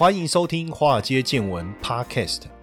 欢迎收听《华尔街见闻》Podcast。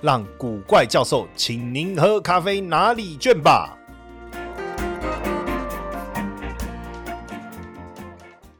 让古怪教授请您喝咖啡拿礼券吧。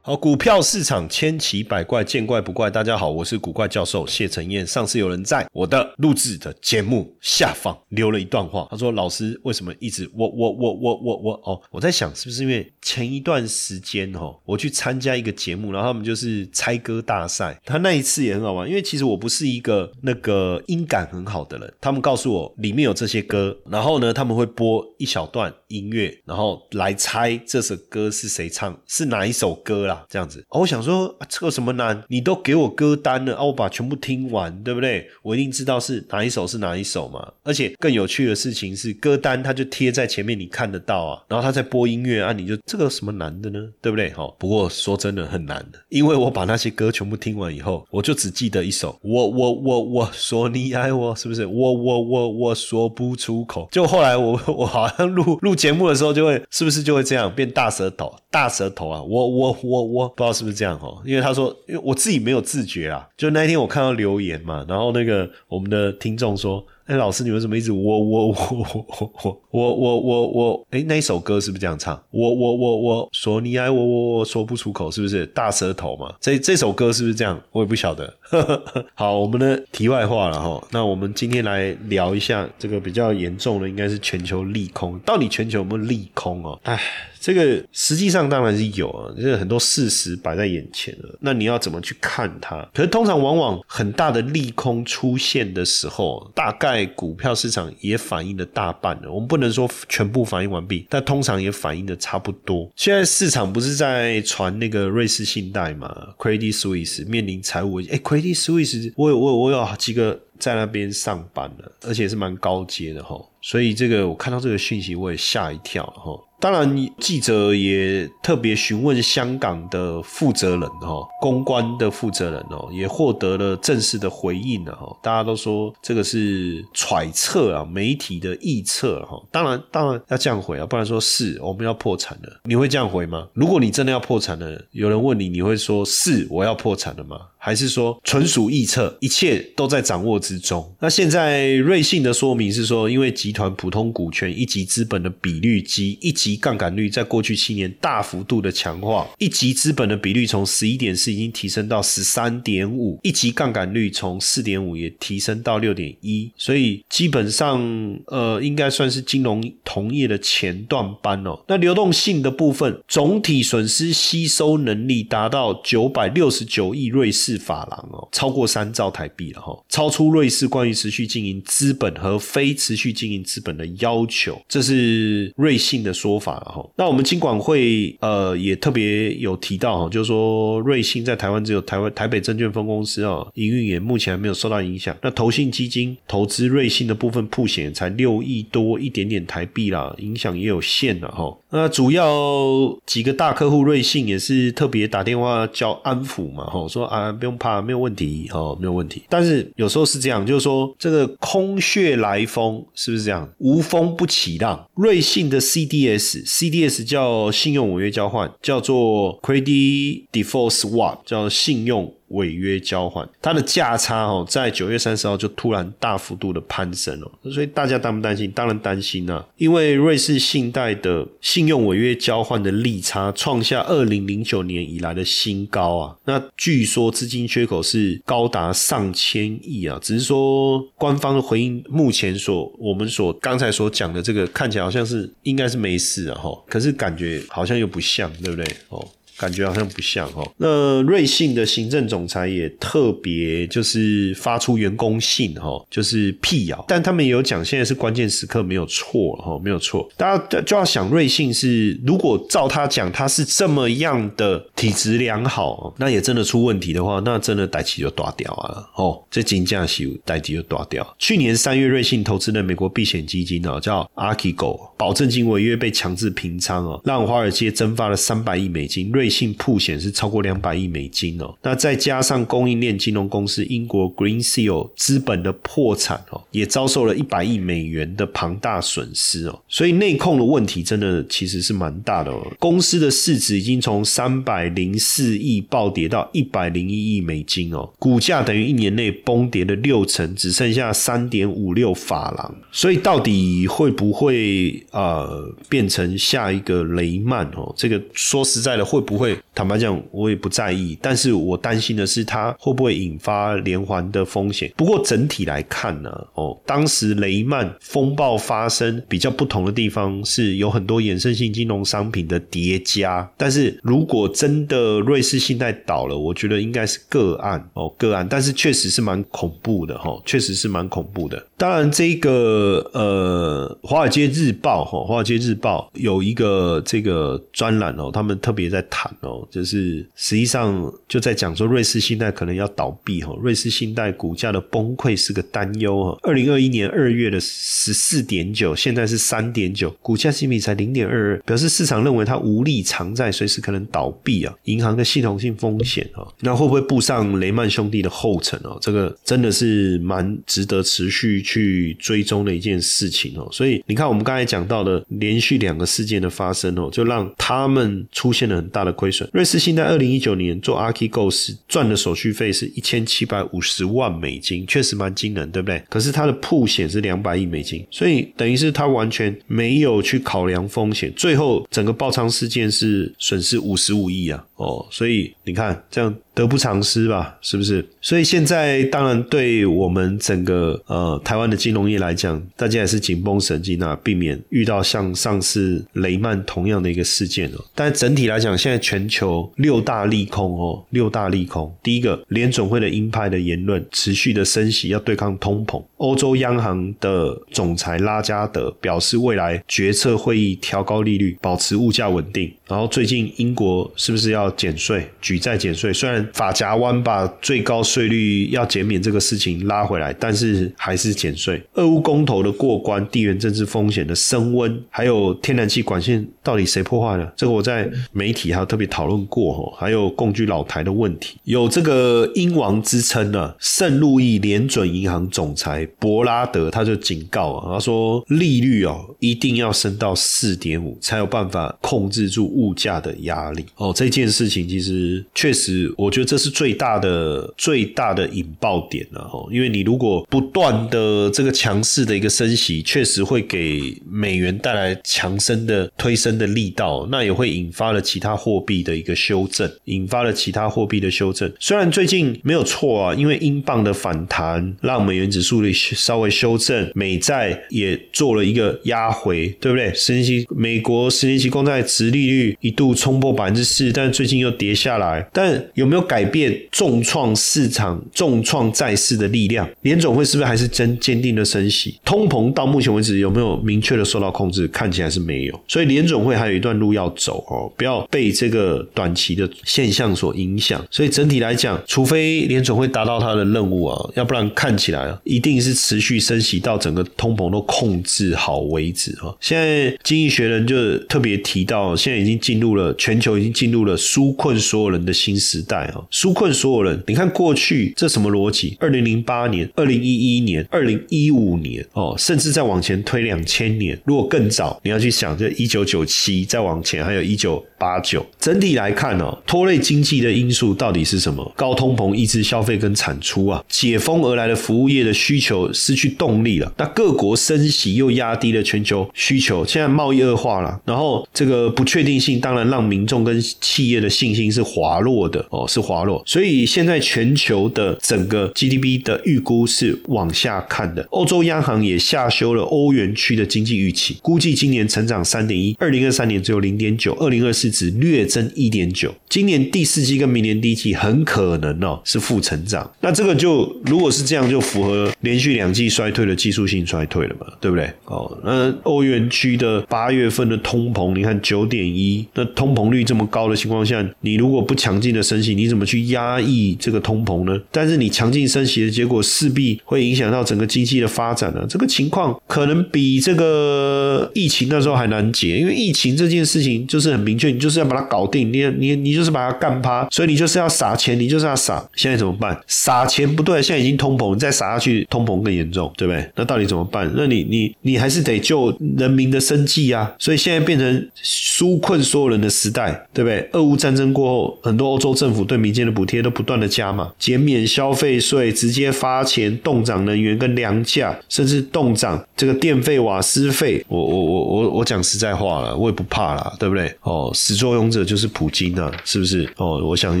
好，股票市场千奇百怪，见怪不怪。大家好，我是古怪教授谢承彦。上次有人在我的录制的节目下方留了一段话，他说：“老师为什么一直我我我我我我哦？我在想是不是因为前一段时间哦，我去参加一个节目，然后他们就是猜歌大赛，他那一次也很好玩。因为其实我不是一个那个音感很好的人，他们告诉我里面有这些歌，然后呢他们会播一小段音乐，然后来猜这首歌是谁唱，是哪一首歌啦。”这样子，我想说这个什么难？你都给我歌单了啊，我把全部听完，对不对？我一定知道是哪一首是哪一首嘛。而且更有趣的事情是，歌单它就贴在前面，你看得到啊。然后他在播音乐啊，你就这个什么难的呢？对不对？哈。不过说真的很难的，因为我把那些歌全部听完以后，我就只记得一首，我我我我说你爱我，是不是？我我我我说不出口。就后来我 我好像录录节目的时候，就会是不是就会这样变大舌头？大舌头啊！我我我。我不知道是不是这样哦，因为他说，因为我自己没有自觉啊。就那一天我看到留言嘛，然后那个我们的听众说。哎，老师，你为什么一直我我我我我我我我我？哎，那一首歌是不是这样唱？我我我我说你爱我，我我说不出口，是不是大舌头嘛？这这首歌是不是这样？我也不晓得。好，我们的题外话了哈。那我们今天来聊一下这个比较严重的，应该是全球利空。到底全球有没有利空哦？哎，这个实际上当然是有啊，就是很多事实摆在眼前了。那你要怎么去看它？可是通常往往很大的利空出现的时候，大概。在股票市场也反映了大半了，我们不能说全部反映完毕，但通常也反映的差不多。现在市场不是在传那个瑞士信贷嘛？Credit Suisse 面临财务危机。哎，Credit Suisse，我有我有我有几个在那边上班的，而且是蛮高阶的哈。所以这个我看到这个讯息，我也吓一跳哈。当然，记者也特别询问香港的负责人哈，公关的负责人哦，也获得了正式的回应了哈。大家都说这个是揣测啊，媒体的臆测哈。当然，当然要这样回啊，不然说是我们要破产了，你会这样回吗？如果你真的要破产了，有人问你，你会说是我要破产了吗？还是说纯属臆测，一切都在掌握之中？那现在瑞信的说明是说，因为集团普通股权一级资本的比率及一级级杠杆率在过去七年大幅度的强化，一级资本的比率从十一点四已经提升到十三点五，一级杠杆率从四点五也提升到六点一，所以基本上呃应该算是金融同业的前段班哦。那流动性的部分，总体损失吸收能力达到九百六十九亿瑞士。法郎哦，超过三兆台币了哈，超出瑞士关于持续经营资本和非持续经营资本的要求，这是瑞信的说法了哈。那我们金管会呃也特别有提到哈，就是说瑞信在台湾只有台湾台北证券分公司啊，营运也目前还没有受到影响。那投信基金投资瑞信的部分铺险才六亿多一点点台币啦，影响也有限了哈。那主要几个大客户瑞信也是特别打电话叫安抚嘛哈，说啊。不用怕，没有问题哦，没有问题。但是有时候是这样，就是说这个空穴来风，是不是这样？无风不起浪。瑞信的 CDS CDS 叫信用违约交换，叫做 Credit Default Swap，叫信用。违约交换，它的价差哦，在九月三十号就突然大幅度的攀升了，所以大家担不担心？当然担心啊，因为瑞士信贷的信用违约交换的利差创下二零零九年以来的新高啊，那据说资金缺口是高达上千亿啊，只是说官方的回应，目前所我们所刚才所讲的这个看起来好像是应该是没事啊哈，可是感觉好像又不像，对不对？哦。感觉好像不像哦。那瑞信的行政总裁也特别就是发出员工信哈，就是辟谣，但他们也有讲现在是关键时刻，没有错哈，没有错。大家就要想瑞信是如果照他讲，他是这么样的体质良好，那也真的出问题的话，那真的代期就断掉啊！哦，这金价是代期就断掉。去年三月，瑞信投资的美国避险基金哦，叫 a r k i g o 保证金违约被强制平仓哦，让华尔街蒸发了三百亿美金。瑞信铺险是超过两百亿美金哦。那再加上供应链金融公司英国 Green Seal 资本的破产哦，也遭受了一百亿美元的庞大损失哦。所以内控的问题真的其实是蛮大的哦。公司的市值已经从三百零四亿暴跌到一百零一亿美金哦，股价等于一年内崩跌了六成，只剩下三点五六法郎。所以到底会不会呃变成下一个雷曼哦？这个说实在的，会不会？坦白讲，我也不在意。但是我担心的是，它会不会引发连环的风险？不过整体来看呢，哦，当时雷曼风暴发生比较不同的地方是有很多衍生性金融商品的叠加。但是如果真的瑞士信贷倒了，我觉得应该是个案哦，个案。但是确实是蛮恐怖的哈，确实是蛮恐怖的。当然，这个呃，《华尔街日报》哈，《华尔街日报》有一个这个专栏哦，他们特别在谈哦，就是实际上就在讲说瑞士信贷可能要倒闭哈，瑞士信贷股价的崩溃是个担忧哈。二零二一年二月的十四点九，现在是三点九，股价相比才零点二二，表示市场认为它无力偿债，随时可能倒闭啊，银行的系统性风险啊，那会不会步上雷曼兄弟的后尘哦？这个真的是蛮值得持续。去追踪的一件事情哦，所以你看，我们刚才讲到的连续两个事件的发生哦，就让他们出现了很大的亏损。瑞士信贷二零一九年做 Archegos 时赚的手续费是一千七百五十万美金，确实蛮惊人，对不对？可是它的铺险是两百亿美金，所以等于是它完全没有去考量风险，最后整个爆仓事件是损失五十五亿啊！哦，所以你看这样。得不偿失吧，是不是？所以现在当然对我们整个呃台湾的金融业来讲，大家也是紧绷神经啊，避免遇到像上次雷曼同样的一个事件哦。但整体来讲，现在全球六大利空哦，六大利空。第一个，联总会的鹰派的言论持续的升息，要对抗通膨。欧洲央行的总裁拉加德表示，未来决策会议调高利率，保持物价稳定。然后最近英国是不是要要减税，举债减税？虽然法夹湾把最高税率要减免这个事情拉回来，但是还是减税。俄乌公投的过关，地缘政治风险的升温，还有天然气管线到底谁破坏了？这个我在媒体还有特别讨论过哦。还有共居老台的问题，有这个英王之称的圣路易联准银行总裁博拉德他就警告啊，他说利率哦一定要升到四点五，才有办法控制住物价的压力哦。这件事情其实确实，我觉得。这是最大的最大的引爆点了哈，因为你如果不断的这个强势的一个升息，确实会给美元带来强升的推升的力道，那也会引发了其他货币的一个修正，引发了其他货币的修正。虽然最近没有错啊，因为英镑的反弹让美元指数的稍微修正，美债也做了一个压回，对不对？十年期美国十年期公债殖利率一度冲破百分之四，但最近又跌下来，但有没有改？变重创市场、重创债市的力量，联总会是不是还是真坚定的升息？通膨到目前为止有没有明确的受到控制？看起来是没有，所以联总会还有一段路要走哦，不要被这个短期的现象所影响。所以整体来讲，除非联总会达到他的任务啊，要不然看起来一定是持续升息到整个通膨都控制好为止啊。现在经济学人就特别提到，现在已经进入了全球已经进入了纾困所有人的新时代啊。纾困所有人，你看过去这什么逻辑？二零零八年、二零一一年、二零一五年哦，甚至再往前推两千年，如果更早，你要去想，这一九九七再往前，还有一九八九。整体来看哦，拖累经济的因素到底是什么？高通膨抑制消费跟产出啊，解封而来的服务业的需求失去动力了。那各国升息又压低了全球需求，现在贸易恶化了，然后这个不确定性当然让民众跟企业的的信心是滑落的哦，是滑落。所以现在全球的整个 GDP 的预估是往下看的。欧洲央行也下修了欧元区的经济预期，估计今年成长三点一，二零二三年只有零点九，二零二四只略增一点九。今年第四季跟明年第一季很可能哦是负成长。那这个就如果是这样，就符合连续两季衰退的技术性衰退了嘛，对不对？哦，那欧元区的八月份的通膨，你看九点一，那通膨率这么高的情况下，你如果不强劲的升息，你怎么去压抑这个通膨呢？但是你强劲升息的结果，势必会影响到整个经济的发展呢。这个情况可能比这个疫情那时候还难解，因为疫情这件事情就是很明确，你就是要把它搞定，你你你就是把它干趴，所以你就是要撒钱，你就是要撒。现在怎么办？撒钱不对，现在已经通膨，你再撒下去，通膨更严重，对不对？那到底怎么办？那你你你还是得救人民的生计啊！所以现在变成纾困所有人的时代，对不对？俄乌战战争过后，很多欧洲政府对民间的补贴都不断的加嘛，减免消费税，直接发钱，冻涨能源跟粮价，甚至冻涨这个电费、瓦斯费。我我我我我讲实在话了，我也不怕啦，对不对？哦，始作俑者就是普京啊，是不是？哦，我想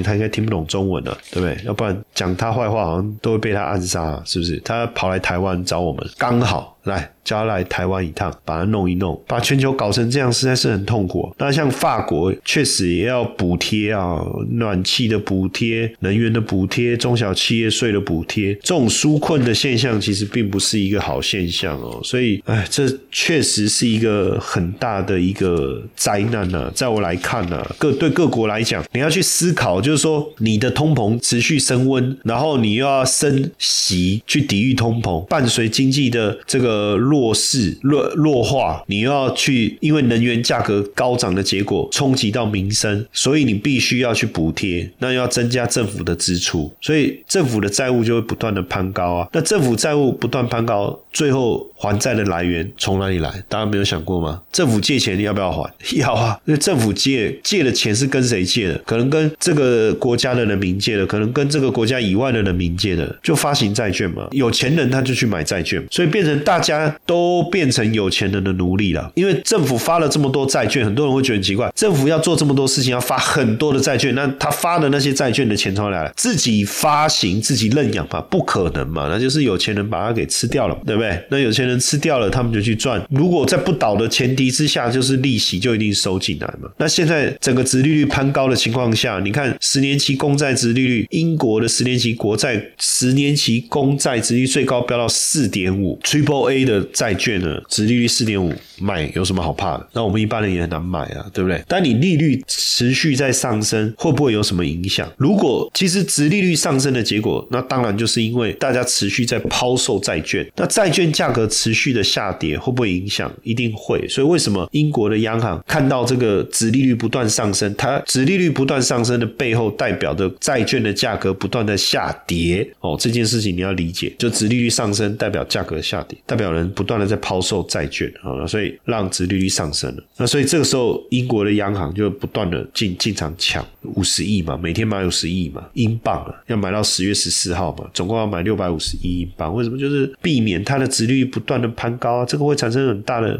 他应该听不懂中文了，对不对？要不然讲他坏话，好像都会被他暗杀，是不是？他跑来台湾找我们，刚好来。叫他来台湾一趟，把它弄一弄，把全球搞成这样，实在是很痛苦。那像法国，确实也要补贴啊，暖气的补贴、能源的补贴、中小企业税的补贴，这种纾困的现象，其实并不是一个好现象哦。所以，哎，这确实是一个很大的一个灾难呢。在我来看呢，各对各国来讲，你要去思考，就是说，你的通膨持续升温，然后你又要升息去抵御通膨，伴随经济的这个弱。弱势弱弱化，你又要去因为能源价格高涨的结果冲击到民生，所以你必须要去补贴，那要增加政府的支出，所以政府的债务就会不断的攀高啊。那政府债务不断攀高，最后还债的来源从哪里来？大家没有想过吗？政府借钱你要不要还？要啊。因为政府借借的钱是跟谁借的？可能跟这个国家的人民借的，可能跟这个国家以外的人民借的，就发行债券嘛。有钱人他就去买债券，所以变成大家。都变成有钱人的奴隶了，因为政府发了这么多债券，很多人会觉得很奇怪，政府要做这么多事情，要发很多的债券，那他发的那些债券的钱从哪来？自己发行自己认养吧？不可能嘛？那就是有钱人把它给吃掉了，对不对？那有钱人吃掉了，他们就去赚。如果在不倒的前提之下，就是利息就一定收进来嘛。那现在整个殖利率攀高的情况下，你看十年期公债殖利率，英国的十年期国债十年期公债殖率最高飙到四点五，Triple A 的。债券呢，殖利率四点五，买有什么好怕的？那我们一般人也很难买啊，对不对？但你利率持续在上升，会不会有什么影响？如果其实殖利率上升的结果，那当然就是因为大家持续在抛售债券，那债券价格持续的下跌，会不会影响？一定会。所以为什么英国的央行看到这个殖利率不断上升，它殖利率不断上升的背后，代表着债券的价格不断的下跌。哦，这件事情你要理解，就殖利率上升代表价格下跌，代代表人不。不断的在抛售债券啊，所以让殖利率上升了。那所以这个时候，英国的央行就不断的进进场抢五十亿嘛，每天买五十亿嘛，英镑啊，要买到十月十四号嘛，总共要买六百五十亿英镑。为什么？就是避免它的殖利率不断的攀高啊，这个会产生很大的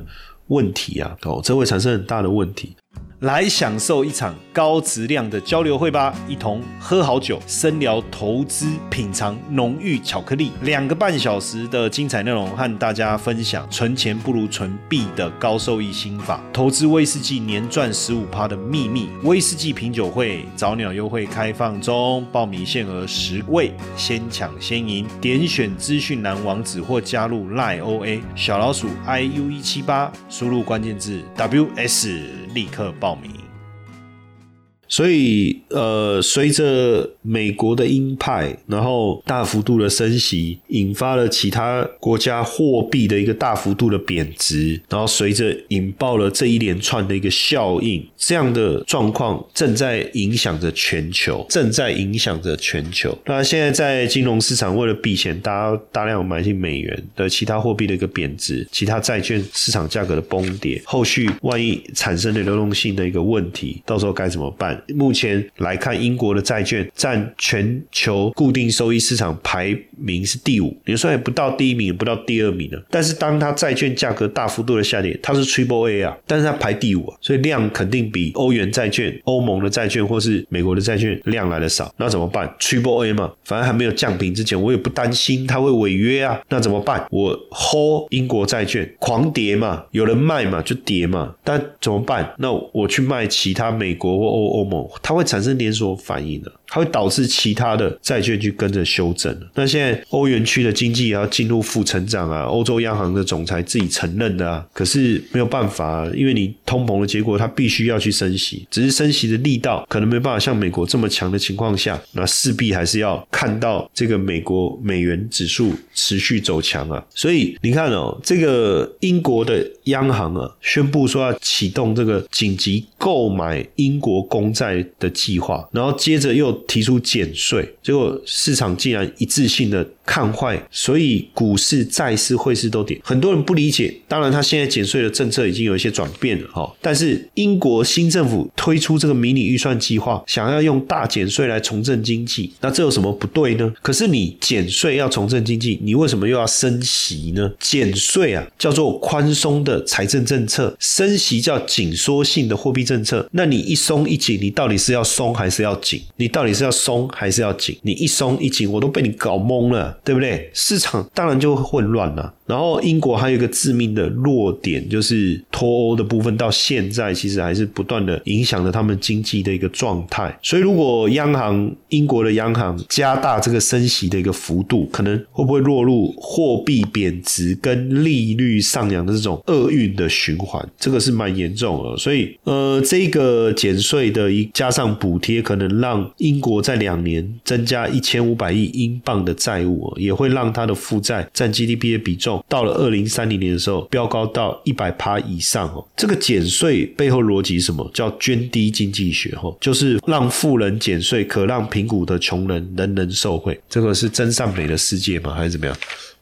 问题啊，哦，这会产生很大的问题。来享受一场高质量的交流会吧，一同喝好酒，深聊投资，品尝浓郁巧克力，两个半小时的精彩内容，和大家分享存钱不如存币的高收益心法，投资威士忌年赚十五趴的秘密。威士忌品酒会早鸟优惠开放中，报名限额十位，先抢先赢。点选资讯栏网址或加入 lioa 小老鼠 iu 一七八，输入关键字 ws，立刻报。报名。所以，呃，随着美国的鹰派，然后大幅度的升息，引发了其他国家货币的一个大幅度的贬值，然后随着引爆了这一连串的一个效应，这样的状况正在影响着全球，正在影响着全球。那现在在金融市场为了避险，大家大量买进美元的其他货币的一个贬值，其他债券市场价格的崩跌，后续万一产生的流动性的一个问题，到时候该怎么办？目前来看，英国的债券占全球固定收益市场排名是第五，也算也不到第一名，也不到第二名了。但是当它债券价格大幅度的下跌，它是 Triple A 啊，但是它排第五啊，所以量肯定比欧元债券、欧盟的债券或是美国的债券量来的少。那怎么办？Triple A 嘛，反正还没有降平之前，我也不担心它会违约啊。那怎么办？我 hold 英国债券狂跌嘛，有人卖嘛就跌嘛。但怎么办？那我去卖其他美国或欧欧某，它会产生连锁反应的。它会导致其他的债券去跟着修正。那现在欧元区的经济也要进入负成长啊，欧洲央行的总裁自己承认的啊，可是没有办法，因为你通膨的结果，它必须要去升息，只是升息的力道可能没办法像美国这么强的情况下，那势必还是要看到这个美国美元指数持续走强啊。所以你看哦，这个英国的央行啊，宣布说要启动这个紧急购买英国公债的计划，然后接着又。提出减税，结果市场竟然一致性的看坏，所以股市、债市、汇市都跌。很多人不理解，当然他现在减税的政策已经有一些转变了哈。但是英国新政府推出这个迷你预算计划，想要用大减税来重振经济，那这有什么不对呢？可是你减税要重振经济，你为什么又要升息呢？减税啊叫做宽松的财政政策，升息叫紧缩性的货币政策。那你一松一紧，你到底是要松还是要紧？你到你是要松还是要紧？你一松一紧，我都被你搞懵了，对不对？市场当然就会混乱了。然后英国还有一个致命的弱点，就是脱欧的部分，到现在其实还是不断的影响着他们经济的一个状态。所以，如果央行英国的央行加大这个升息的一个幅度，可能会不会落入货币贬值跟利率上扬的这种厄运的循环？这个是蛮严重的。所以，呃，这个减税的一加上补贴，可能让英英国在两年增加一千五百亿英镑的债务，也会让它的负债占 GDP 的比重。到了二零三零年的时候，飙高到一百趴以上哦。这个减税背后逻辑什么叫捐低经济学？哦，就是让富人减税，可让贫苦的穷人人人受惠。这个是真善美的世界吗？还是怎么样？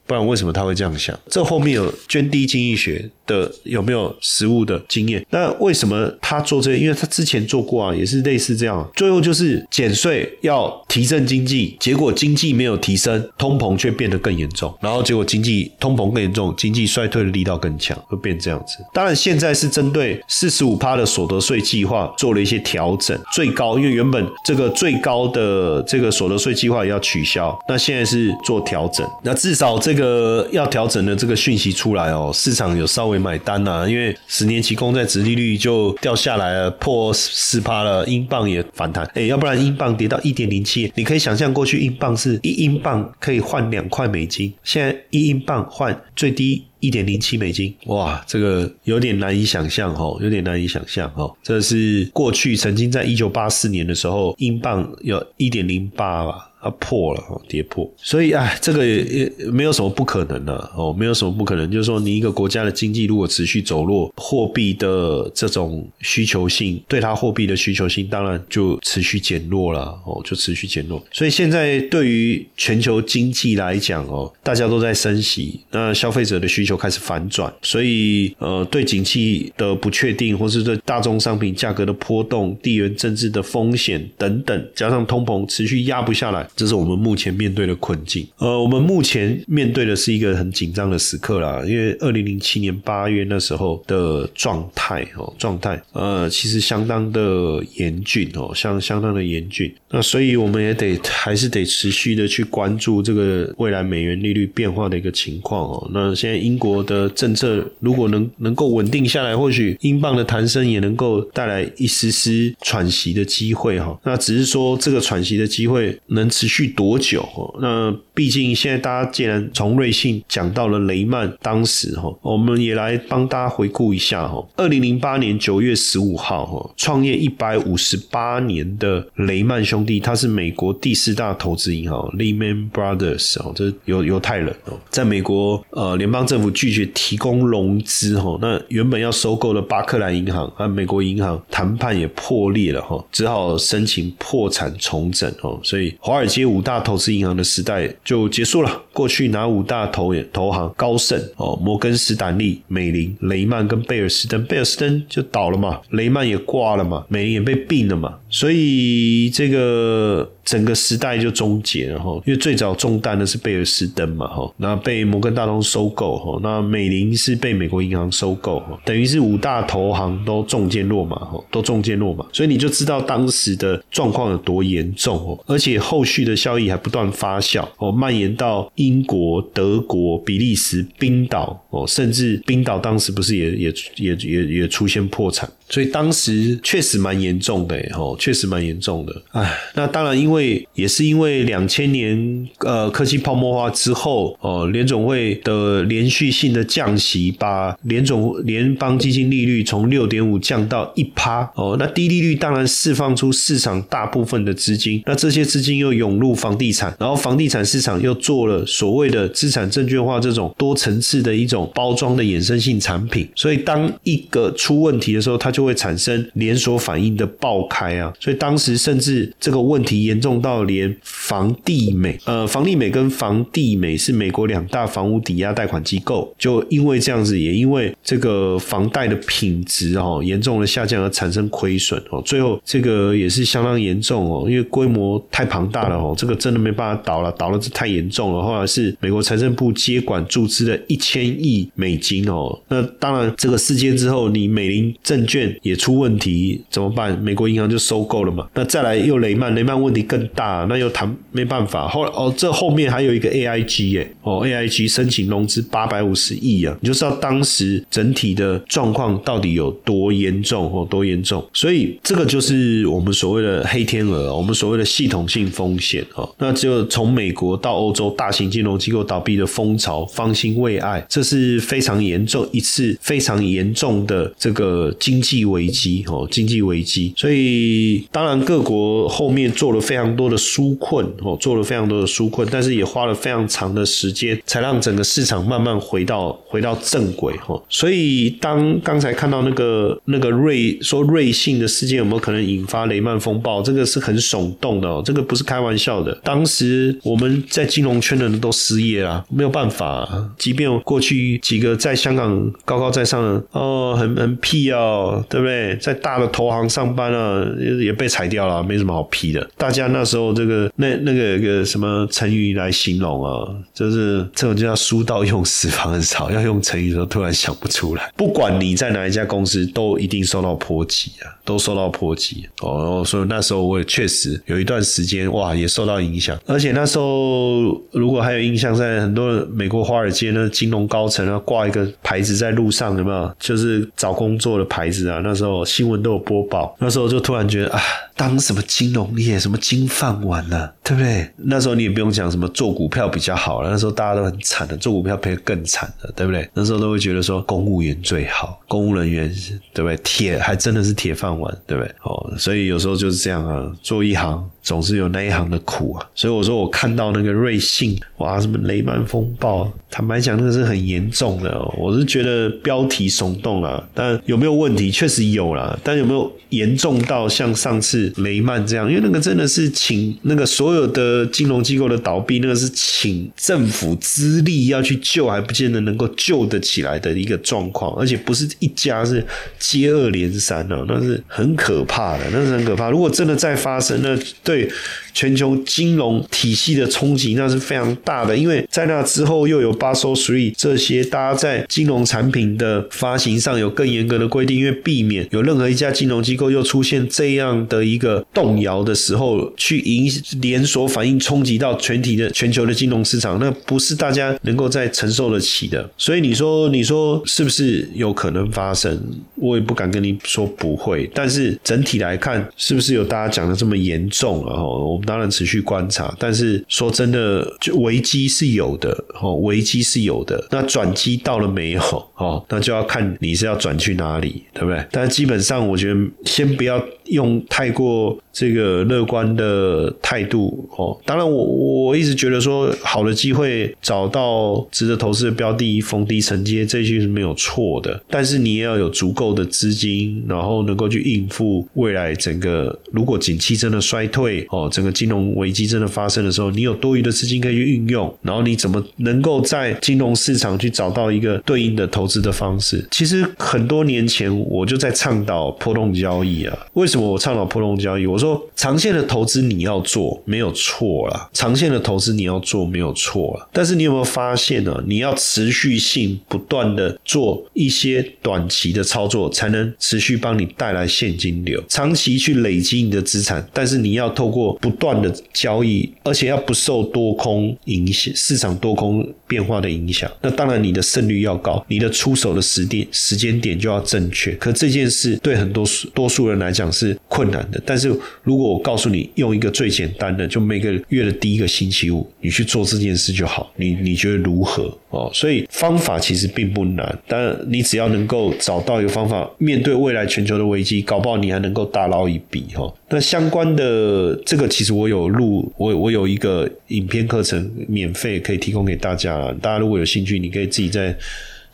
不然为什么他会这样想？这后面有捐低经济学的有没有实物的经验？那为什么他做这？因为他之前做过啊，也是类似这样。最后就是减税要提振经济，结果经济没有提升，通膨却变得更严重。然后结果经济通膨更严重，经济衰退的力道更强，会变这样子。当然现在是针对四十五趴的所得税计划做了一些调整，最高因为原本这个最高的这个所得税计划也要取消，那现在是做调整。那至少这。这个要调整的这个讯息出来哦，市场有稍微买单呐，因为十年期公债殖利率就掉下来了，破四趴了，英镑也反弹，哎，要不然英镑跌到一点零七，你可以想象过去英镑是一英镑可以换两块美金，现在一英镑换最低一点零七美金，哇，这个有点难以想象哦，有点难以想象哦，这是过去曾经在一九八四年的时候，英镑有一点零八吧。它破了，跌破，所以哎，这个也没有什么不可能的哦，没有什么不可能。就是说，你一个国家的经济如果持续走弱，货币的这种需求性，对它货币的需求性，当然就持续减弱了哦，就持续减弱。所以现在对于全球经济来讲哦，大家都在升息，那消费者的需求开始反转，所以呃，对景气的不确定，或是对大宗商品价格的波动、地缘政治的风险等等，加上通膨持续压不下来。这是我们目前面对的困境。呃，我们目前面对的是一个很紧张的时刻啦，因为二零零七年八月那时候的状态哦，状态呃，其实相当的严峻哦，相相当的严峻。那所以我们也得还是得持续的去关注这个未来美元利率变化的一个情况哦。那现在英国的政策如果能能够稳定下来，或许英镑的弹升也能够带来一丝丝喘息的机会哈。那只是说这个喘息的机会能。持持续多久？那毕竟现在大家既然从瑞信讲到了雷曼，当时哈，我们也来帮大家回顾一下哈。二零零八年九月十五号哈，创业一百五十八年的雷曼兄弟，他是美国第四大投资银行 Lehman Brothers 哦，这犹犹太人哦，在美国呃联邦政府拒绝提供融资哈，那原本要收购的巴克莱银行和美国银行谈判也破裂了哈，只好申请破产重整哦，所以华尔接五大投资银行的时代就结束了。过去拿五大投投行高盛哦，摩根斯坦利、美林、雷曼跟贝尔斯登，贝尔斯登就倒了嘛，雷曼也挂了嘛，美林也被并了嘛，所以这个。整个时代就终结了哈，因为最早中弹的是贝尔斯登嘛哈，那被摩根大通收购哈，那美林是被美国银行收购哈，等于是五大投行都中箭落马哈，都中箭落马，所以你就知道当时的状况有多严重哦，而且后续去的效益还不断发酵哦，蔓延到英国、德国、比利时、冰岛哦，甚至冰岛当时不是也也也也也出现破产。所以当时确实蛮严重的，哦，确实蛮严重的。哎，那当然，因为也是因为两千年呃科技泡沫化之后，哦，联总会的连续性的降息，把联总联邦基金利率从六点五降到一趴，哦，那低利率当然释放出市场大部分的资金，那这些资金又涌入房地产，然后房地产市场又做了所谓的资产证券化这种多层次的一种包装的衍生性产品，所以当一个出问题的时候，它就会产生连锁反应的爆开啊！所以当时甚至这个问题严重到连房地美，呃，房地美跟房地美是美国两大房屋抵押贷款机构，就因为这样子，也因为这个房贷的品质哦严重的下降而产生亏损哦。最后这个也是相当严重哦，因为规模太庞大了哦，这个真的没办法倒了，倒了这太严重了。后来是美国财政部接管注资了一千亿美金哦。那当然这个事件之后，你美林证券。也出问题怎么办？美国银行就收购了嘛。那再来又雷曼，雷曼问题更大，那又谈没办法。后来哦，这后面还有一个 AIG 耶，哦 AIG 申请融资八百五十亿啊，你就知道当时整体的状况到底有多严重哦，多严重。所以这个就是我们所谓的黑天鹅，我们所谓的系统性风险哦。那就从美国到欧洲，大型金融机构倒闭的风潮方兴未艾，这是是非常严重一次非常严重的这个经济。危机哦，经济危机，所以当然各国后面做了非常多的纾困哦，做了非常多的纾困，但是也花了非常长的时间，才让整个市场慢慢回到回到正轨哦。所以当刚才看到那个那个瑞说瑞信的事件有没有可能引发雷曼风暴，这个是很耸动的哦，这个不是开玩笑的。当时我们在金融圈的人都失业啊，没有办法，即便过去几个在香港高高在上的哦，很很屁哦。对不对？在大的投行上班啊，也被裁掉了，没什么好批的。大家那时候这个那那个个什么成语来形容啊，就是这种叫“书到用时方恨少”，要用成语的时候突然想不出来。不管你在哪一家公司，都一定受到波及啊，都受到波及哦。所以那时候我也确实有一段时间哇，也受到影响。而且那时候如果还有印象，在很多美国华尔街那金融高层啊，挂一个牌子在路上，有没有？就是找工作的牌子啊。那时候新闻都有播报，那时候就突然觉得啊，当什么金融业什么金饭碗呢，对不对？那时候你也不用讲什么做股票比较好了，那时候大家都很惨的，做股票赔更惨的，对不对？那时候都会觉得说公务员最好，公务人员对不对？铁还真的是铁饭碗，对不对？哦，所以有时候就是这样啊，做一行。总是有那一行的苦啊，所以我说我看到那个瑞信，哇，什么雷曼风暴，坦白讲，那个是很严重的。我是觉得标题耸动了，但有没有问题？确实有了，但有没有严重到像上次雷曼这样？因为那个真的是请那个所有的金融机构的倒闭，那个是请政府资力要去救，还不见得能够救得起来的一个状况，而且不是一家，是接二连三的，那是很可怕的，那是很可怕。如果真的再发生，那对。全球金融体系的冲击那是非常大的，因为在那之后又有巴收 three 这些，大家在金融产品的发行上有更严格的规定，因为避免有任何一家金融机构又出现这样的一个动摇的时候，去影连锁反应冲击到全体的全球的金融市场，那不是大家能够再承受得起的。所以你说，你说是不是有可能发生？我也不敢跟你说不会，但是整体来看，是不是有大家讲的这么严重？啊？哈我们当然持续观察，但是说真的，就危机是有的，哦，危机是有的。那转机到了没有？哦，那就要看你是要转去哪里，对不对？但基本上，我觉得先不要。用太过这个乐观的态度哦。当然，我我一直觉得说，好的机会找到值得投资的标的，逢低承接，这些是没有错的。但是你也要有足够的资金，然后能够去应付未来整个如果景气真的衰退哦，整个金融危机真的发生的时候，你有多余的资金可以去运用。然后你怎么能够在金融市场去找到一个对应的投资的方式？其实很多年前我就在倡导波动交易啊。为什我倡导波动交易？我说长线的投资你要做没有错啦，长线的投资你要做没有错啦。但是你有没有发现呢？你要持续性不断的做一些短期的操作，才能持续帮你带来现金流，长期去累积你的资产。但是你要透过不断的交易，而且要不受多空影响、市场多空变化的影响。那当然你的胜率要高，你的出手的时点时间点就要正确。可这件事对很多多数人来讲是是困难的。但是如果我告诉你用一个最简单的，就每个月的第一个星期五，你去做这件事就好。你你觉得如何？哦，所以方法其实并不难，但你只要能够找到一个方法，面对未来全球的危机，搞不好你还能够大捞一笔哈。那相关的这个，其实我有录，我我有一个影片课程，免费可以提供给大家。大家如果有兴趣，你可以自己在。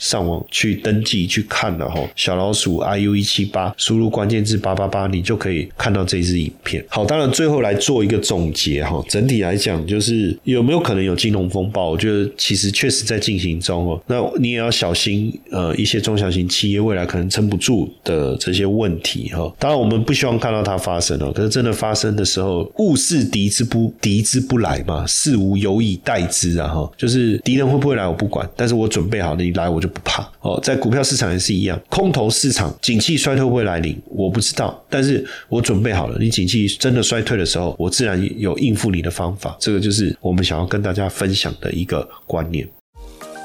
上网去登记去看了哈，小老鼠 iu 一七八，输入关键字八八八，你就可以看到这支影片。好，当然最后来做一个总结哈，整体来讲就是有没有可能有金融风暴？我觉得其实确实在进行中哦。那你也要小心呃，一些中小型企业未来可能撑不住的这些问题哈。当然我们不希望看到它发生哦，可是真的发生的时候，物是敌之不敌之不来嘛，事无有以待之啊哈。就是敌人会不会来我不管，但是我准备好了，你来我就。不怕哦，在股票市场也是一样，空头市场景气衰退会来临？我不知道，但是我准备好了。你景气真的衰退的时候，我自然有应付你的方法。这个就是我们想要跟大家分享的一个观念。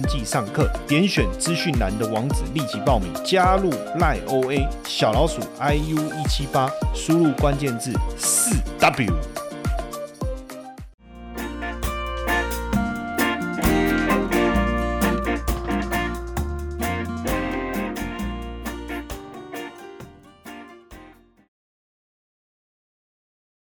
登记上课，点选资讯栏的网址立即报名，加入赖 OA 小老鼠 IU 一七八，输入关键字四 W。